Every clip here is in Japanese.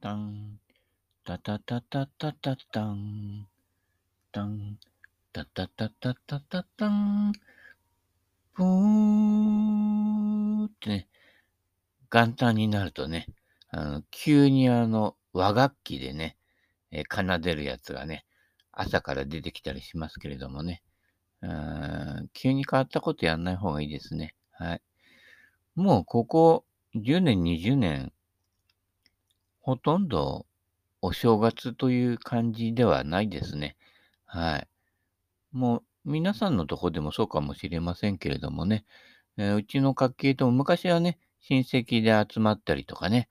タン、タタタタタタタン、タン、タタタタタタタン、ぷーってね、元旦になるとね、あの、急にあの、和楽器でね、え奏でるやつがね、朝から出てきたりしますけれどもね、うーん急に変わったことやんない方がいいですね。はい。もうここ10年、20年、ほとんどお正月という感じではないですね。はい。もう皆さんのとこでもそうかもしれませんけれどもね、えーうちの家系とも昔はね、親戚で集まったりとかね、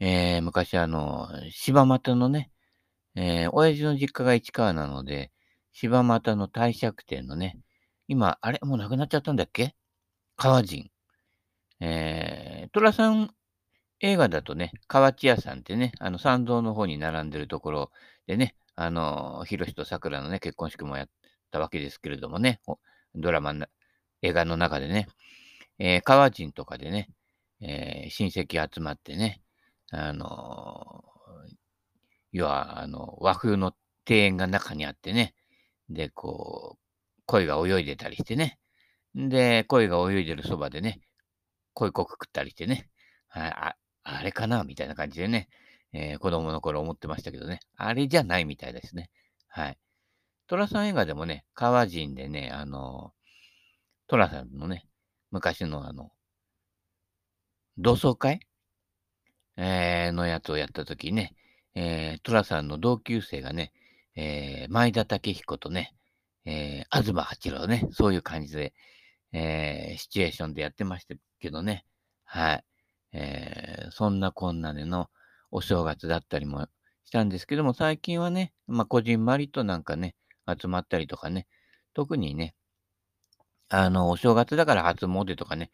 えー昔あの、柴又のね、えー親父の実家が市川なので、柴又の帝釈天のね、今、あれ？もうなくなっちゃったんだっけ？川人。えー、寅さん映画だとね、河内屋さんってね、あの参道の方に並んでるところでね、あの、ひろしとさくらのね、結婚式もやったわけですけれどもね、ドラマな、映画の中でね、えー、川人とかでね、えー親戚集まってね、あの要は、あの、和風の庭園が中にあってね、で、こう、鯉が泳いでたりしてね、で、鯉が泳いでるそばでね、鯉こく食ったりしてね、はい、あ、れかなみたいな感じでね、えー子供の頃思ってましたけどね、あれじゃないみたいですね。はい。寅さん映画でもね、川人でね、あの、寅さんのね、昔のあの、同窓会、えーのやつをやったときね、えー、寅さんの同級生がね、えー、前田武彦とね、えー、東八郎ね、そういう感じで、えーシチュエーションでやってましたけどね、はい。えーそんなこんなでのお正月だったりもしたんですけども、最近はね、まあ、こじんまりとなんかね、集まったりとかね、特にね、あの、お正月だから初詣とかね、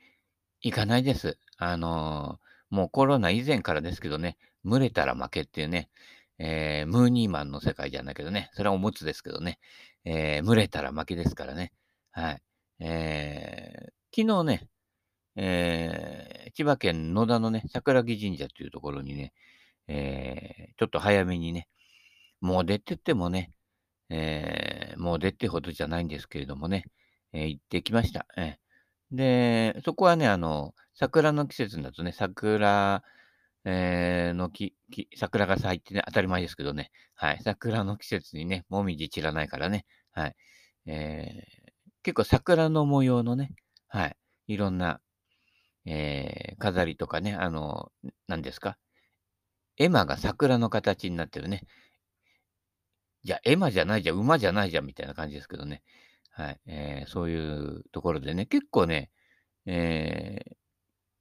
行かないです。あのーもうコロナ以前からですけどね、群れたら負けっていうね、えームーニーマンの世界じゃないけどね、それはおむつですけどね、えー群れたら負けですからね。はい。えー昨日ね、えー千葉県野田のね、桜木神社というところにね、えーちょっと早めにね、もう出てってもね、えーもう出てほどじゃないんですけれどもね、えー行ってきました。えーで、そこはね、あの、桜の季節だとね、桜、えーの木、木桜が咲いてね、当たり前ですけどね、はい、桜の季節にね、もみじ散らないからね、はい、えー結構桜の模様のね、はい、いろんな、えー飾りとかね、あの、何ですか、絵馬が桜の形になってるね、いや、エマじゃないじゃん、馬じゃないじゃんみたいな感じですけどね。はい。えーそういうところでね、結構ね、えー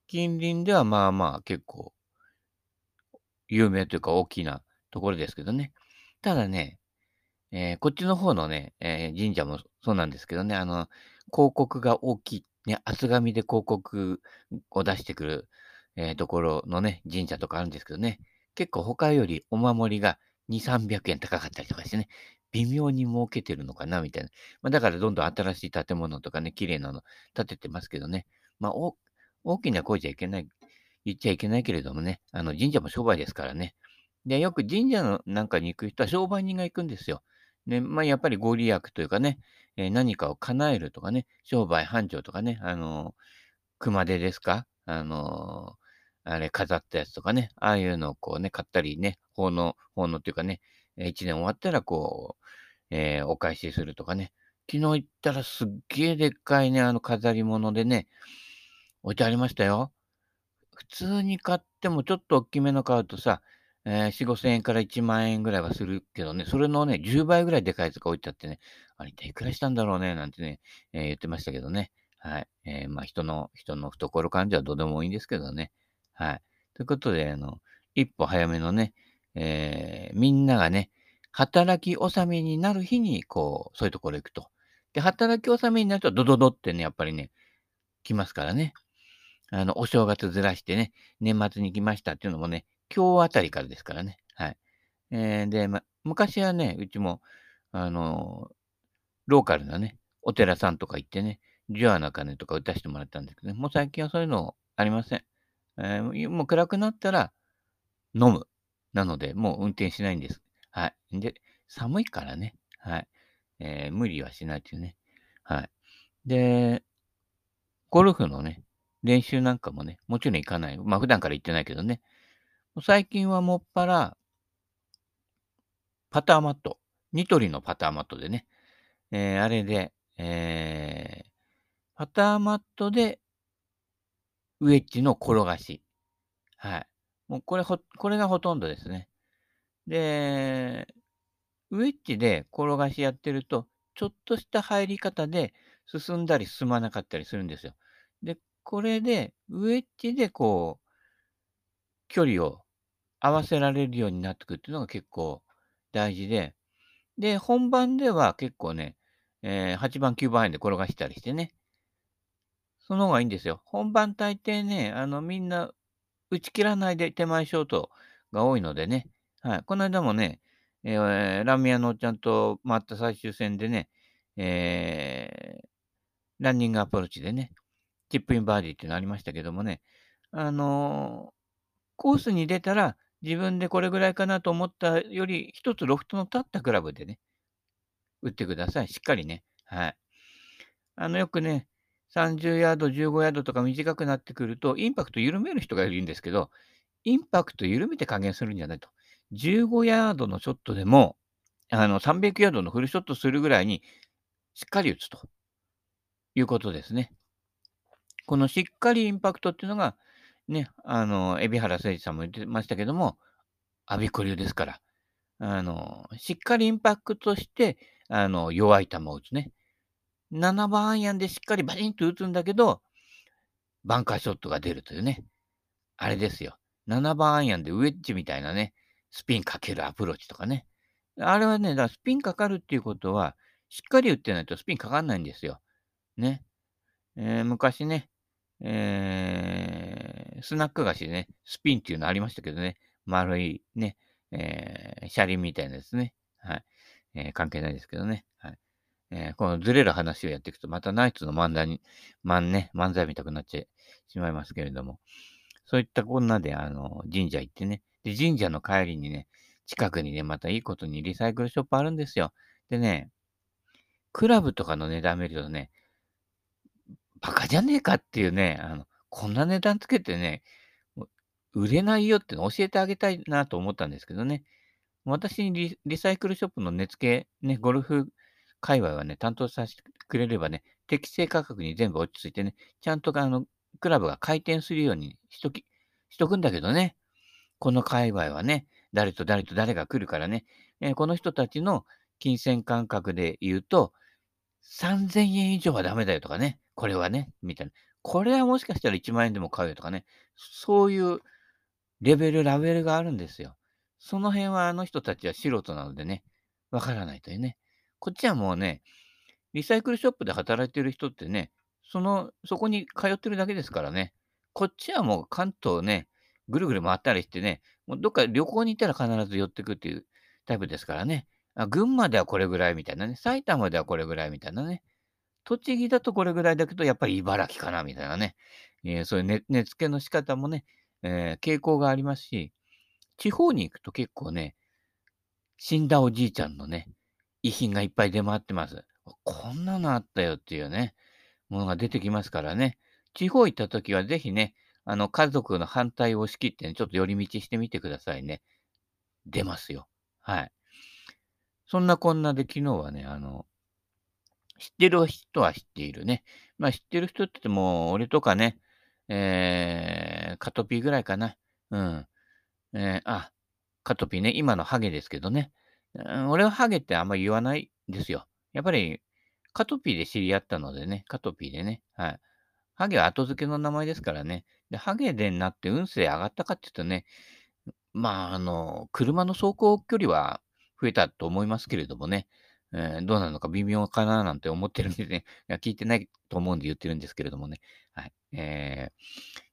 近隣ではまあまあ結構有名というか大きなところですけどね。ただね、えーこっちの方のね、えー神社もそうなんですけどね、あの、広告が大きい、ね、厚紙で広告を出してくる、えーところのね、神社とかあるんですけどね、結構他よりお守りが2、300円高かったりとかしてね、微妙に儲けてるのかな、みたいな。まあ、だからどんどん新しい建物とかね、綺麗なの建ててますけどね、まあ、大きな声じゃいけない、言っちゃいけないけれどもね、あの、神社も商売ですからね。で、よく神社のなんかに行く人は商売人が行くんですよ。ね、まあ、やっぱりご利益というかね、えー何かを叶えるとかね、商売繁盛とかね、あの熊手ですか？あのあれ飾ったやつとかね、ああいうのをこうね、買ったりね、奉納、奉納っていうかね、一年終わったらこう、えーお返しするとかね。昨日行ったらすっげえでっかいね、あの飾り物でね、置いてありましたよ。普通に買ってもちょっと大きめの買うとさ、えー、4、5千円から1万円ぐらいはするけどね、それのね、10倍ぐらいでかいやつが置いてあってね、あれ一体いくらしたんだろうね、なんてね、えー言ってましたけどね。はい。えーまあ人の、人の懐感じはどうでもいいんですけどね。はい。ということで、あの、一歩早めのね、えーみんながね、働き納めになる日に、こう、そういうところ行くと。で、働き納めになると、ドドドってね、やっぱりね、来ますからね。あの、お正月ずらしてね、年末に来ましたっていうのもね、今日あたりからですからね。はい。えーで、ま、昔はね、うちも、あのローカルなね、お寺さんとか行ってね、ジュアな鐘とか打たせてもらったんですけどね、もう最近はそういうのありません。えーもう暗くなったら飲む。なので、もう運転しないんです。はい。で、寒いからね。はい。えー、無理はしないというね。はい。で、ゴルフのね、練習なんかもね、もちろん行かない。まあ普段から行ってないけどね。最近はもっぱら、パターマット。ニトリのパターマットでね。えー、あれで、えー、パターマットで、ウェッジの転がし。はい。もうこれほ、これがほとんどですね。で、ウェッジで転がしやってると、ちょっとした入り方で進んだり進まなかったりするんですよ。で、これで、ウェッジでこう、距離を合わせられるようになってくるっていうのが結構大事で、で、本番では結構ね、えー、8番、9番円で転がしたりしてね、その方がいいんですよ。本番大抵ね、あの、みんな打ち切らないで手前ショートが多いのでね、はい。この間もね、えー、ラーメン屋のおっちゃんと回った最終戦でね、えー、ランニングアプローチでね、チップインバーディーっていうのありましたけどもね、あのー、コースに出たら自分でこれぐらいかなと思ったより、一つロフトの立ったクラブでね、打ってください。しっかりね。はい。あの、よくね、30ヤード、15ヤードとか短くなってくると、インパクト緩める人がいるんですけど、インパクト緩めて加減するんじゃないと。15ヤードのショットでも、あの、300ヤードのフルショットするぐらいに、しっかり打つということですね。このしっかりインパクトっていうのが、ね、あの、海老原誠二さんも言ってましたけども、アビコ流ですから、あの、しっかりインパクトして、あの、弱い球を打つね。7番アイアンでしっかりバチンと打つんだけど、バンカーショットが出るというね。あれですよ。7番アイアンでウェッジみたいなね、スピンかけるアプローチとかね。あれはね、だからスピンかかるっていうことは、しっかり打ってないとスピンかかんないんですよ。ね。えー、昔ね、えー、スナック菓子でね、スピンっていうのありましたけどね、丸いね、えー、車輪みたいなですね。はい。えー、関係ないですけどね。はい。えー、このずれる話をやっていくと、またナイツの漫才に、漫ね、漫才見たくなってしまいますけれども、そういったこんなで、あの、神社行ってね、で、神社の帰りにね、近くにね、またいいことにリサイクルショップあるんですよ。でね、クラブとかの値段見るとね、バカじゃねえかっていうね、あの、こんな値段つけてね、売れないよって教えてあげたいなと思ったんですけどね。私にリリサイクルショップの値付け、ね、ゴルフ界隈はね、担当させてくれればね、適正価格に全部落ち着いてね、ちゃんとあの、クラブが回転するようにしとき、しとくんだけどね。この界隈はね、誰と誰と誰が来るからね、えー、この人たちの金銭感覚で言うと、3000円以上はダメだよとかね、これはね、みたいな。これはもしかしたら1万円でも買うよとかね、そういうレベル、ラベルがあるんですよ。その辺はあの人たちは素人なのでね、わからないというね。こっちはもうね、リサイクルショップで働いてる人ってね、その、そこに通ってるだけですからね。こっちはもう関東ね、ぐるぐる回ったりしてね、もうどっか旅行に行ったら必ず寄ってくっていうタイプですからね。あ群馬ではこれぐらいみたいなね。埼玉ではこれぐらいみたいなね。栃木だとこれぐらいだけど、やっぱり茨城かなみたいなね。えー、そういう値、値付けの仕方もね、えー、傾向がありますし、地方に行くと結構ね、死んだおじいちゃんのね、遺品がいっぱい出回ってます。こんなのあったよっていうね、ものが出てきますからね。地方行った時はぜひね、あの、家族の反対を押し切って、ね、ちょっと寄り道してみてくださいね。出ますよ。はい。そんなこんなで昨日はね、あの、知ってる人は知っているね。まあ知ってる人って言っても、俺とかね、えー、カトピーぐらいかな。うん。えー、あ、カトピーね、今のハゲですけどね。うん、俺はハゲってあんま言わないですよ。やっぱり、カトピーで知り合ったのでね、カトピーでね。はい。ハゲは後付けの名前ですからね。で、ハゲでなって運勢上がったかっていうとね、まあ、あの、車の走行距離は増えたと思いますけれどもね、えー、どうなのか微妙かななんて思ってるんでね、いや聞いてないと思うんで言ってるんですけれどもね。はい。え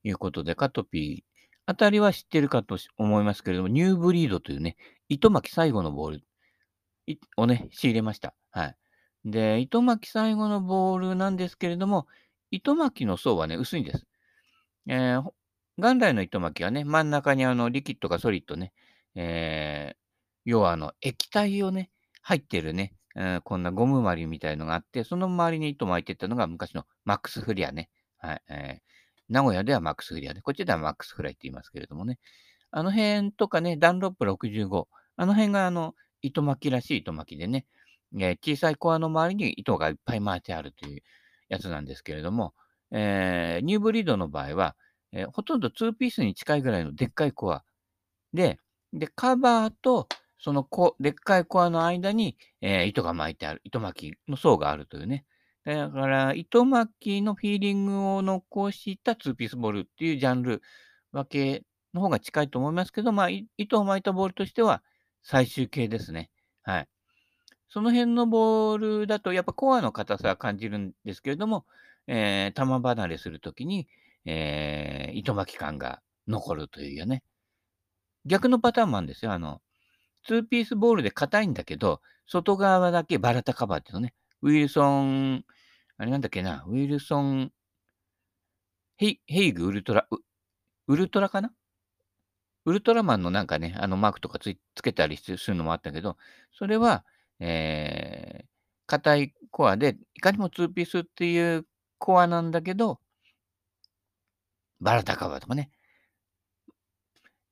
ー、いうことで、カトピー、あたりは知ってるかと思いますけれども、ニューブリードというね、糸巻き最後のボールをね、仕入れました。はい。で、糸巻き最後のボールなんですけれども、糸巻きの層はね、薄いんです。えー、元来の糸巻きはね、真ん中にあの、リキッドかソリッドね、えー、要はあの、液体をね、入ってるね、うん、こんなゴムまりみたいのがあって、その周りに糸巻いてったのが昔のマックスフリアね。はい。えー、名古屋ではマックスフリアで、こっちではマックスフライって言いますけれどもね。あの辺とかね、ダンロップ65、あの辺があの、糸巻きらしい糸巻きでね、えー、小さいコアの周りに糸がいっぱい巻いてあるというやつなんですけれども、えー、ニューブリードの場合は、えー、ほとんど2ピースに近いぐらいのでっかいコアで、で、カバーとそのこでっかいコアの間に、えー、糸が巻いてある、糸巻きの層があるというね。だから、糸巻きのフィーリングを残した2ピースボールっていうジャンル分けの方が近いと思いますけど、まあ、糸を巻いたボールとしては最終形ですね。はい。その辺のボールだと、やっぱコアの硬さは感じるんですけれども、えー、球離れするときに、えー、糸巻き感が残るというよね。逆のパターンもあるんですよ。あの、2ピースボールで硬いんだけど、外側だけバラタカバーっていうのね。ウィルソン、あれなんだっけな、ウィルソン、ヘイヘイグウルトラ、ウルトラかな？ウルトラマンのなんかね、あのマークとかつつけたりするのもあったけど、それは、えー、硬いコアで、いかにも2ピースっていうコアなんだけど、バラタカバとかね、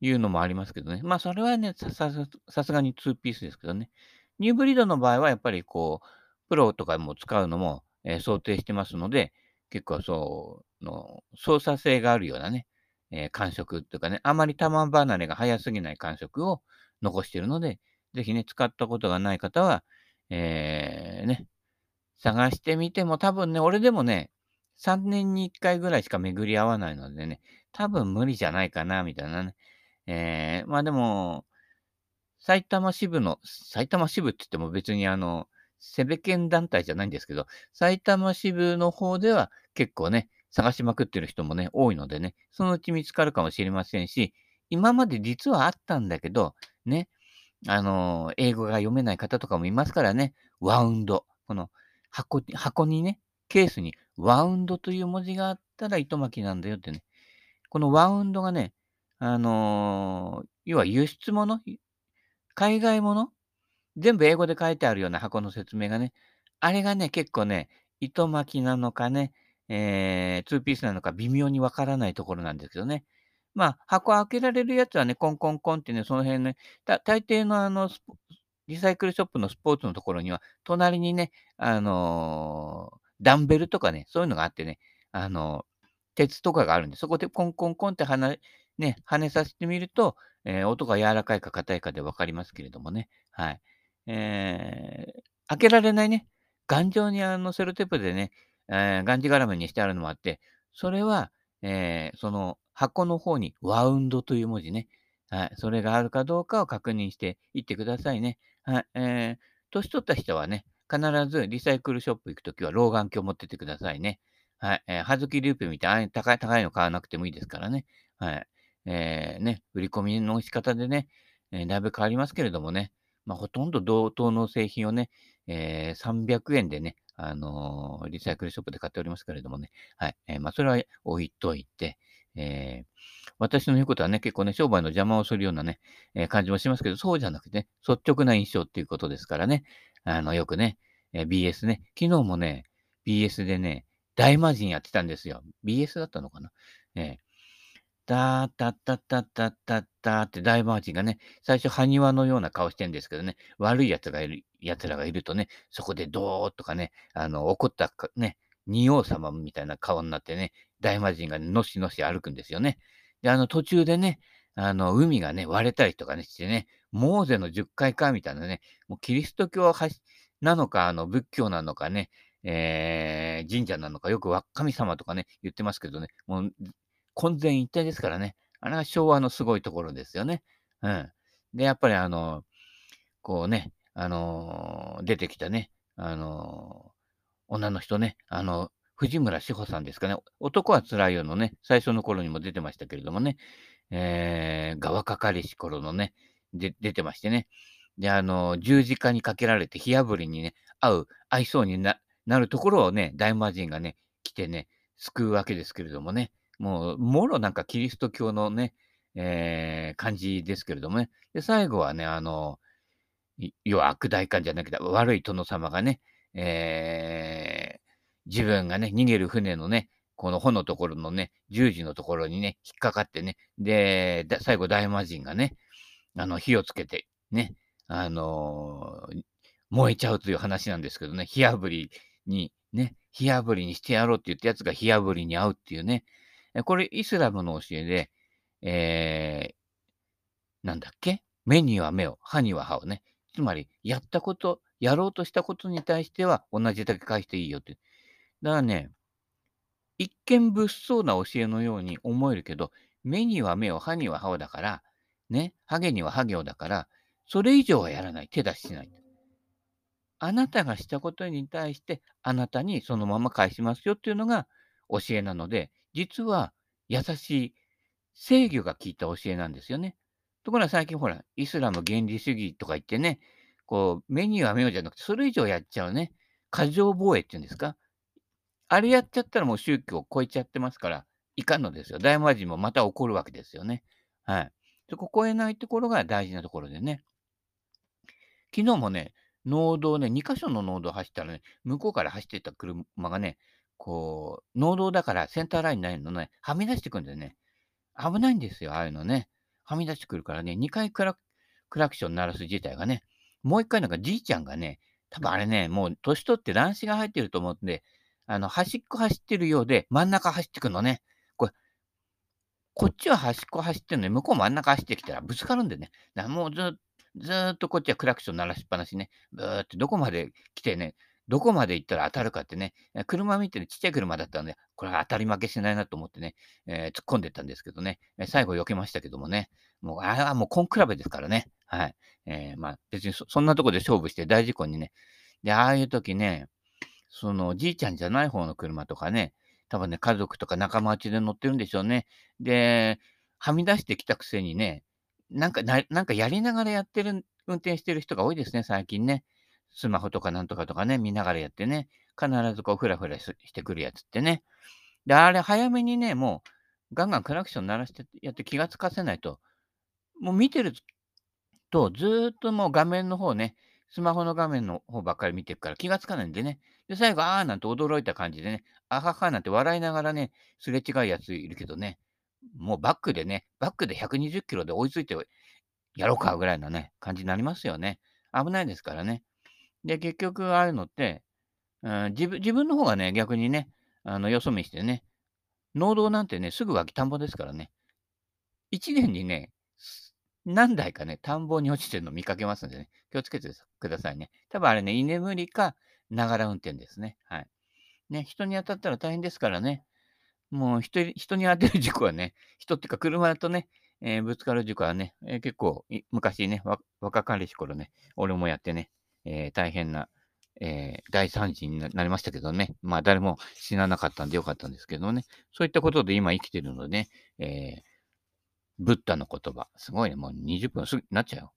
いうのもありますけどね。まあ、それはね、さすがに2ピースですけどね。ニューブリードの場合は、やっぱりこう、プロとかも使うのも、えー、想定してますので、結構そうの、操作性があるようなね、えー、感触というかね、あまり球離れが早すぎない感触を残しているので、ぜひね、使ったことがない方は、えー、ね、探してみても多分ね、俺でもね、3年に1回ぐらいしか巡り合わないのでね、多分無理じゃないかな、みたいなね。えー、まあでも、埼玉支部の、埼玉支部って言っても別にあの、セベケン団体じゃないんですけど、埼玉支部の方では結構ね、探しまくってる人もね、多いのでね、そのうち見つかるかもしれませんし、今まで実はあったんだけど、ね、あの、英語が読めない方とかもいますからね、ワウンド。この箱箱にね、ケースにワウンドという文字があったら糸巻きなんだよってね。このワウンドがね、あのー、要は輸出物？海外物？全部英語で書いてあるような箱の説明がね、あれがね、結構ね、糸巻きなのかね、えー、2ピースなのか微妙にわからないところなんですけどね。まあ、箱開けられるやつはね、コンコンコンってね、その辺ね、大抵のあの、リサイクルショップのスポーツのところには、隣にね、あのー、ダンベルとかね、そういうのがあってね、あのー、鉄とかがあるんで、そこでコンコンコンって跳ね、ね、跳ねさせてみると、えー、音が柔らかいか硬いかで分かりますけれどもね。はい。えー、開けられないね、頑丈にあのセロテープでね、えー、がんじがらめにしてあるのもあって、それは、えー、その箱の方にワウンドという文字ね。はい。それがあるかどうかを確認していってくださいね。はい。えー、年取った人はね、必ずリサイクルショップ行くときは老眼鏡持っててくださいね。はい。えー、はずきループみたいな高い高いの買わなくてもいいですからね。はい。えー、ね、売り込みの仕方でね、えー、だいぶ変わりますけれどもね、まあ、ほとんど同等の製品をね、えー、300円でね、あのー、リサイクルショップで買っておりますけれどもね、はい。えー、まあ、それは置いといて、えー、私の言うことはね、結構ね、商売の邪魔をするようなね、えー、感じもしますけど、そうじゃなくてね、率直な印象っていうことですからね、あの、よくね、えー、BS ね、昨日もね、BS でね、大魔神やってたんですよ。BS だったのかなえー、タータッタッタッタッタッタって大魔神がね、最初、埴輪のような顔してるんですけどね、悪い奴がいる、奴らがいるとね、そこでドーッとかね、あの、怒ったね、仁王様みたいな顔になってね、大魔神がのしのし歩くんですよね。で、あの途中でね、あの、海がね、割れたりとかねしてね、モーゼの10回かみたいなね、もうキリスト教なのか、あの、仏教なのかね、えー、神社なのか、よく神様とかね、言ってますけどね、もう混然一体ですからね。あれが昭和のすごいところですよね。うん。で、やっぱりあの、こうね、あの出てきたね、あの女の人ね、あの、藤村志保さんですかね。男は辛いよのね、最初の頃にも出てましたけれどもね、えー、側かかりし頃のね、で、出てましてね。で、あの、十字架にかけられて火炙りにね、合う、合いそうになるところをね、大魔神がね、来てね、救うわけですけれどもね。もう、もろなんかキリスト教のね、えー、感じですけれどもね。で、最後はね、あの、要は悪大官じゃなくて、悪い殿様がね、えー、自分がね、逃げる船のね、この帆のところのね、十字のところにね、引っかかってね、で、最後大魔神がね、あの、火をつけて、ね、あのー、燃えちゃうという話なんですけどね、火あぶりに、ね、火あぶりにしてやろうって言ったやつが火あぶりに合うっていうね、これイスラムの教えで、えー、なんだっけ？目には目を、歯には歯をね。つまり、やったこと、やろうとしたことに対しては同じだけ返していいよって。だからね、一見物騒な教えのように思えるけど、目には目を、歯には歯をだから、ね、ハゲにはハゲをだから、それ以上はやらない。手出ししない。あなたがしたことに対して、あなたにそのまま返しますよっていうのが教えなので、実は優しい制御が効いた教えなんですよね。ところが最近ほら、イスラム原理主義とか言ってね、こう、目には目をじゃなくて、それ以上やっちゃうね、過剰防衛っていうんですか。あれやっちゃったらもう宗教を超えちゃってますから、いかんのですよ。大魔神もまた起こるわけですよね。はい。そこ超えないところが大事なところでね。昨日もね、農道ね、2箇所の農道走ったらね、向こうから走ってた車がね、こう、農道だからセンターラインないのね、はみ出してくるんだよね。危ないんですよ、ああいうのね。はみ出してくるからね、2回クラクション鳴らす自体がね、もう1回なんかじいちゃんがね、多分あれね、もう年取って乱視が入ってると思うんで、あの、端っこ走ってるようで、真ん中走ってくのね。これ、こっちは端っこ走ってるのに、向こう真ん中走ってきたらぶつかるんでね。だからもうずっとこっちはクラクション鳴らしっぱなしね。ブーってどこまで来てね、どこまで行ったら当たるかってね、車見てね、ちっちゃい車だったんで、これは当たり負けしないなと思ってね、えー、突っ込んでったんですけどね、最後避けましたけどもね、もう、あれはもう根比べですからね。はい。えー、まあ、別にそんなとこで勝負して大事故にね。で、ああいう時ね、その、じいちゃんじゃない方の車とかね、多分ね、家族とか仲間内で乗ってるんでしょうね。で、はみ出してきたくせにね、なんかな、なんかやりながらやってる、運転してる人が多いですね、最近ね。スマホとかなんとかとかね、見ながらやってね、必ずこう、ふらふらしてくるやつってね。で、あれ、早めにね、もう、ガンガンクラクション鳴らしてやって気がつかせないと、もう見てると、ずっともう画面の方ね、スマホの画面の方ばっかり見てるから気がつかないんでね。で、最後、あーなんて驚いた感じでね、あははなんて笑いながらね、すれ違うやついるけどね、もうバックでね、バックで120キロで追いついてやろうかぐらいなね、感じになりますよね。危ないですからね。で、結局、ああいうのって、うん、自分自分の方がね、逆にね、あのよそ見してね、農道なんてね、すぐ脇田んぼですからね、1年にね、何台かね、田んぼに落ちてるの見かけますんでね、気をつけてくださいね。多分あれね、居眠りか、ながら運転ですね。はい。ね、人に当たったら大変ですからね。もう人人に当てる事故はね、人っていうか車とね、えー、ぶつかる事故はね、えー、結構昔ね、若かりし頃ね、俺もやってね、えー、大変な、え大惨事になりましたけどね、まあ誰も死ななかったんでよかったんですけどね、そういったことで今生きてるのでね、えーブッダの言葉、すごいね、もう20分すぐなっちゃうよ。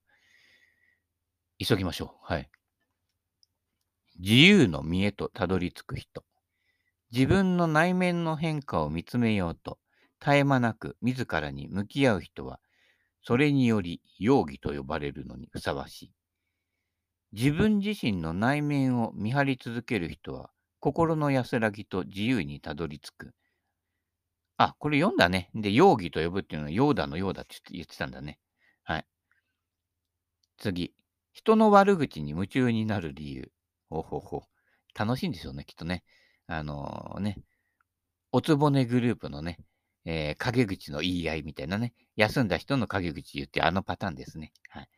急ぎましょう。はい。自由の見えとたどり着く人。自分の内面の変化を見つめようと、絶え間なく自らに向き合う人は、それにより容疑と呼ばれるのにふさわしい。自分自身の内面を見張り続ける人は、心の安らぎと自由にたどり着く。あ、これ読んだね。で、容疑と呼ぶっていうのは、ヨーダのようだって言ってたんだね。はい。次。人の悪口に夢中になる理由。ほほほ。楽しいんですよね、きっとね。あのー、ね。おつぼねグループのね、えー、陰口の言い合いみたいなね。休んだ人の陰口言ってあのパターンですね。はい。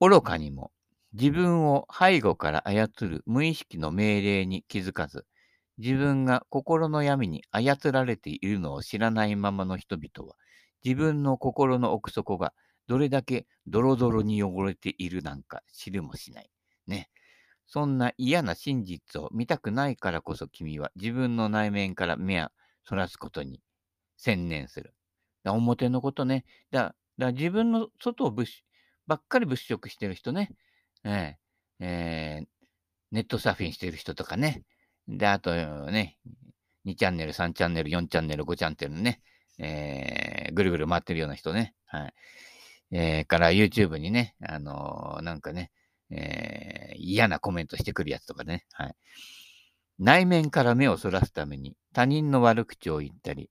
愚かにも自分を背後から操る無意識の命令に気づかず、自分が心の闇に操られているのを知らないままの人々は、自分の心の奥底がどれだけドロドロに汚れているなんか知るもしない。ね。そんな嫌な真実を見たくないからこそ君は自分の内面から目をそらすことに専念する。だ表のことね。だだ自分の外をばっかり物色してる人ね。えー、えー、ネットサーフィンしてる人とかね。で、あとね、2チャンネル、3チャンネル、4チャンネル、5チャンネルね。えー、ぐるぐる回ってるような人ね。はい。えー、から YouTube にね、あのー、なんかね、えー、嫌なコメントしてくるやつとかね。はい。内面から目をそらすために他人の悪口を言ったり、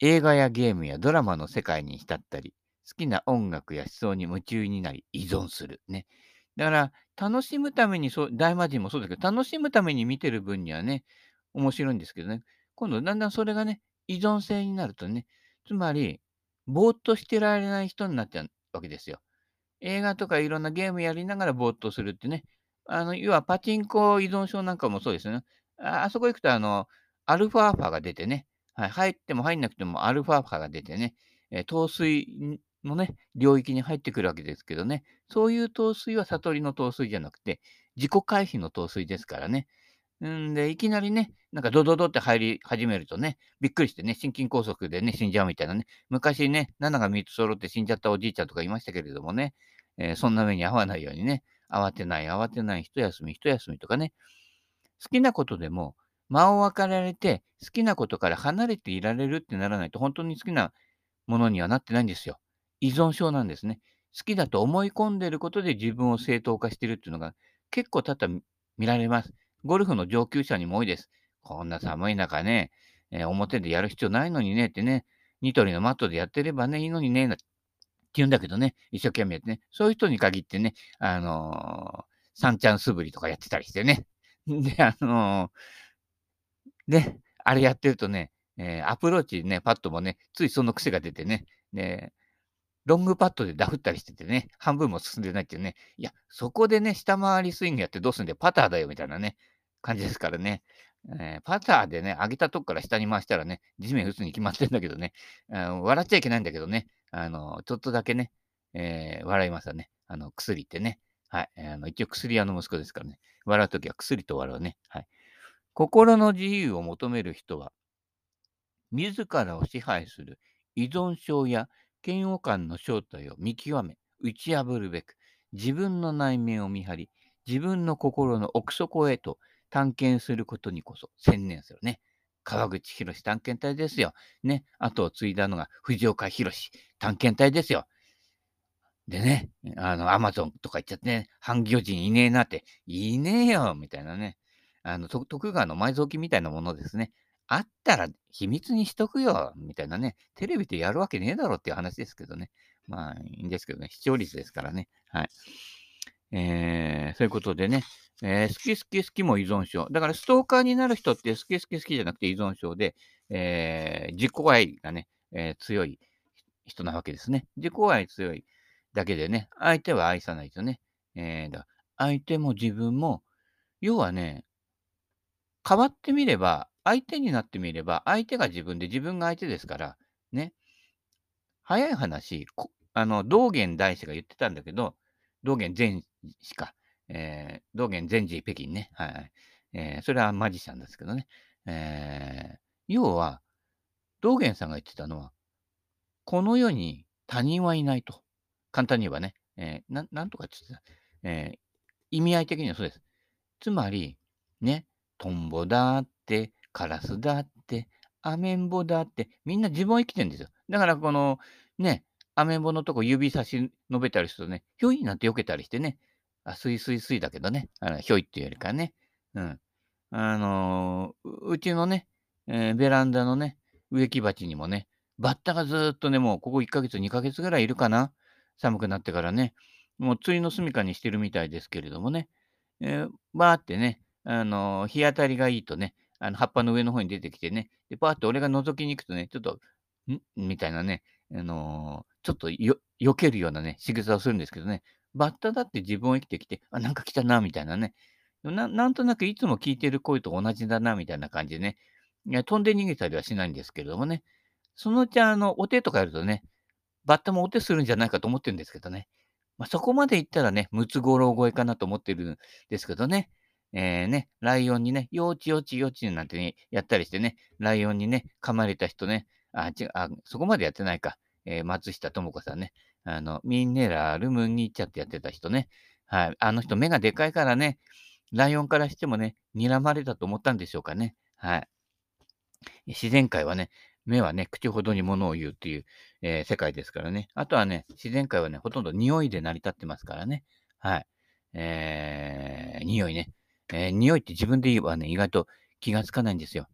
映画やゲームやドラマの世界に浸ったり、好きな音楽や思想に夢中になり依存する。ね。だから、楽しむためにそう、大魔神もそうだけど、楽しむために見てる分にはね、面白いんですけどね、今度だんだんそれがね、依存性になるとね、つまり、ぼーっとしてられない人になっちゃうわけですよ。映画とかいろんなゲームやりながらぼーっとするってね、あの、要はパチンコ依存症なんかもそうですよね。ああそこ行くと、あの、アルファーファが出てね、はい、入っても入んなくてもアルファーファが出てね、えー、糖水のね、領域に入ってくるわけですけどね、そういう糖水は悟りの糖水じゃなくて、自己回避の糖水ですからね。んで、いきなりね、なんかドドドって入り始めるとね、びっくりしてね、心筋梗塞でね、死んじゃうみたいなね、昔ね、7が3つ揃って死んじゃったおじいちゃんとかいましたけれどもね、えー、そんな目に遭わないようにね、慌てない、慌てない、一休み、一休みとかね、好きなことでも、間を分かられて、好きなことから離れていられるってならないと、本当に好きなものにはなってないんですよ。依存症なんですね。好きだと思い込んでいることで自分を正当化しているっていうのが結構多々見られます。ゴルフの上級者にも多いです。こんな寒い中ね、えー、表でやる必要ないのにねってね、ニトリのマットでやってればね、いいのにね、って言うんだけどね、一生懸命やってね、そういう人に限ってね、あのー、サンチャン素振りとかやってたりしてね。で、あのー、で、あれやってるとね、えー、アプローチね、パットもね、ついその癖が出てね、ね、ロングパットでダフったりしててね、半分も進んでないっていうね、いや、そこでね、下回りスイングやってどうすんだよ、パターだよ、みたいなね、感じですからね。えー、パターでね、上げたとこから下に回したらね、地面打つに決まってんだけどね、笑っちゃいけないんだけどね、あの、ちょっとだけね、えー、笑いますよね。あの、薬ってね。はい。あの一応薬屋の息子ですからね。笑うときは薬と笑うね。はい。心の自由を求める人は、自らを支配する依存症や嫌悪感の正体を見極め、打ち破るべく、自分の内面を見張り、自分の心の奥底へと探検することにこそ専念するね。川口博探検隊ですよ。ね。後を継いだのが藤岡弘探検隊ですよ。でね、あの、アマゾンとか行っちゃってね、半魚人いねえなって、いねえよみたいなね。あの、徳川の埋蔵金みたいなものですね。あったら秘密にしとくよ、みたいなね。テレビでやるわけねえだろっていう話ですけどね。まあ、いいんですけどね。視聴率ですからね。はい。えー、そういうことでね、えー、好き好き好きも依存症。だからストーカーになる人って好き好き好きじゃなくて依存症で、えー、自己愛がね、えー、強い人なわけですね。自己愛強いだけでね、相手は愛さないとね。えー、だ相手も自分も、要はね、変わってみれば、相手になってみれば、相手が自分で自分が相手ですから、ね。早い話、あの、道元大師が言ってたんだけど、道元禅師か、えー、道元禅師北京ね。はい。えー、それはマジシャンですけどね。えー、要は、道元さんが言ってたのは、この世に他人はいないと。簡単に言えばね。えー、ななんとかって言ってた。えー、意味合い的にはそうです。つまり、ね、トンボだって、カラスだって、アメンボだって、みんな自分を生きてるんですよ。だからこの、ね、アメンボのとこ指差し伸べたりするとね、ひょいなんて避けたりしてね、あ、スイスイスイだけどね、あのひょいっていうよりかね、うん。あのー、うちのね、えー、ベランダのね、植木鉢にもね、バッタがずっとね、もうここ1ヶ月、2ヶ月ぐらいいるかな。寒くなってからね、もう釣りの住処にしてるみたいですけれどもね、えー、バーってね、あのー、日当たりがいいとね、あの葉っぱの上の方に出てきてね、で、パーって俺が覗きに行くとね、ちょっと、ん？みたいなね、あのー、ちょっとよ、避けるようなね、仕草をするんですけどね、バッタだって自分を生きてきて、あ、なんか来たな、みたいなね。ななんとなくいつも聞いてる声と同じだな、みたいな感じでね。いや飛んで逃げたりはしないんですけれどもね。そのうちあの、お手とかやるとね、バッタもお手するんじゃないかと思ってるんですけどね。まあ、そこまで行ったらね、ムツゴロウ超えかなと思ってるんですけどね。えー、ね、ライオンにね、よちよちよちなんてね、やったりしてね、ライオンにね、噛まれた人ね、あ、違う、あ、そこまでやってないか。えー、松下智子さんね、あの、ミネラルムニーチャってやってた人ね、はい、あの人目がでかいからね、ライオンからしてもね、睨まれたと思ったんでしょうかね。はい。自然界はね、目はね、口ほどに物を言うっていう、えー世界ですからね。あとはね、自然界はね、ほとんど匂いで成り立ってますからね。はい。えー、匂いね。えー匂いって自分で言えばね、意外と気がつかないんですよ。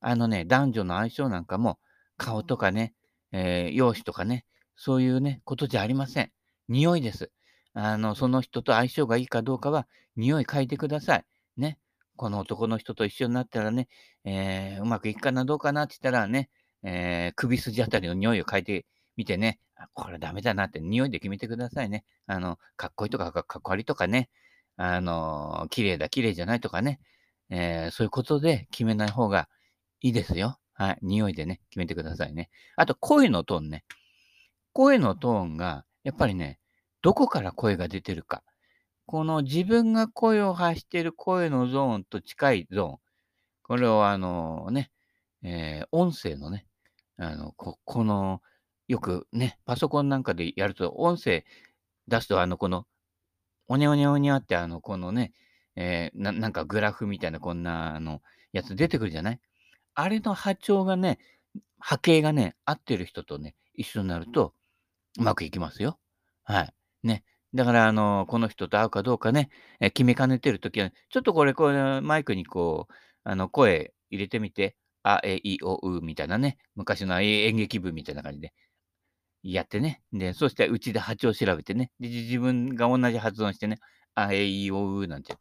あのね、男女の相性なんかも、顔とかね、えー容姿とかね、そういうね、ことじゃありません。匂いです。あの、その人と相性がいいかどうかは、匂い嗅いでください。ね。この男の人と一緒になったらね、えーうまくいくかな、どうかなって言ったらね、えー首筋あたりの匂いを嗅いでみてね、これダメだなって匂いで決めてくださいね。あの、かっこいいとかかっこ悪いとかね、あの、綺麗だ、綺麗じゃないとかね、えーそういうことで決めない方がいいですよ。はい。匂いでね、決めてくださいね。あと、声のトーンね。声のトーンが、やっぱりね、どこから声が出てるか。この自分が声を発している声のゾーンと近いゾーン。これをあのね、えー音声のね、あの、ここの、よくね、パソコンなんかでやると、音声出すと、あの、この、おにゃおにゃおにゃって、あの、このね、えーななんかグラフみたいなこんな、あの、やつ出てくるじゃない？あれの波長がね、波形がね、合ってる人とね、一緒になると、うまくいきますよ。はい。ね。だから、あの、この人と会うかどうかね、え、決めかねてるときは、ちょっとこれ、これ、マイクにこう、あの、声入れてみて、あ、え、い、お、うみたいなね、昔のえ演劇部みたいな感じでやってね。で、そしてうちで波長調べてね。で、じ自分が同じ発音してね、あ、え、い、お、うなんて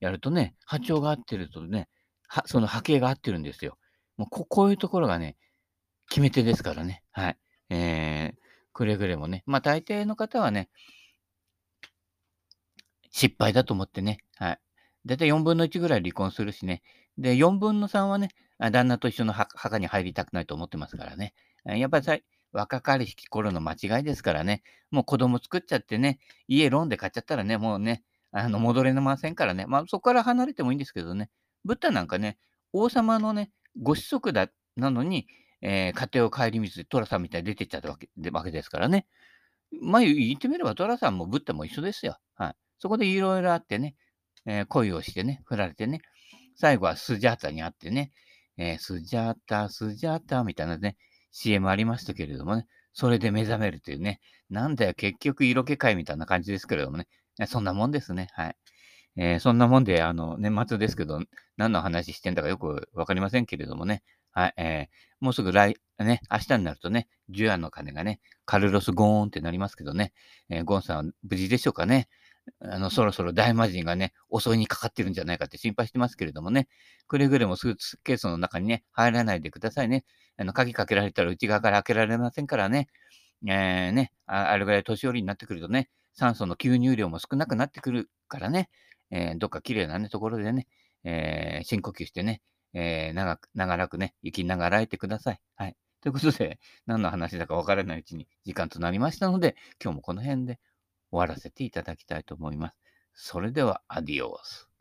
やるとね、波長が合ってるとね、はその波形が合ってるんですよ。もうここういうところがね、決め手ですからね。はい。えー、くれぐれもね。まあ大抵の方はね、失敗だと思ってね。はい。だいたい4分の1ぐらい離婚するしね。で、4分の3はね、あ旦那と一緒の墓墓に入りたくないと思ってますからね。あやっぱり若かりしき頃の間違いですからね。もう子供作っちゃってね、家ローンで買っちゃったらね、もうね、あの戻れませんからね。まあそこから離れてもいいんですけどね。ブッダなんかね、王様のね、ご子息だ、なのに、えー家庭を顧みず、トラさんみたいに出てっちゃったわけでわけですからね。まあ言ってみればトラさんもブッダも一緒ですよ。はい。そこでいろいろあってね、えー恋をしてね、振られてね、最後はスジャータに会ってね、えースジャータ、スジャータみたいなね、CM ありましたけれどもね、それで目覚めるというね、なんだよ、結局色気会みたいな感じですけれどもね、そんなもんですね。はい。えーそんなもんで、あの、年末ですけど、何の話してんだかよくわかりませんけれどもね、はい、えーもうすぐ来、ね、明日になるとね、ジュアの鐘がね、カルロス・ゴーンってなりますけどね、えーゴンさんは無事でしょうかね。あの、そろそろ大魔神がね、襲いにかかってるんじゃないかって心配してますけれどもね、くれぐれもスーツケースの中にね、入らないでくださいね。あの、鍵かけられたら内側から開けられませんからね。えーね、ああれぐらい年寄りになってくるとね、酸素の吸入量も少なくなってくるからね、えーどっか綺麗なね、ところでね、えー深呼吸してね、えー長く、長らくね、生きながらえてください。はい。ということで、何の話だかわからないうちに時間となりましたので、今日もこの辺で終わらせていただきたいと思います。それでは、アディオス。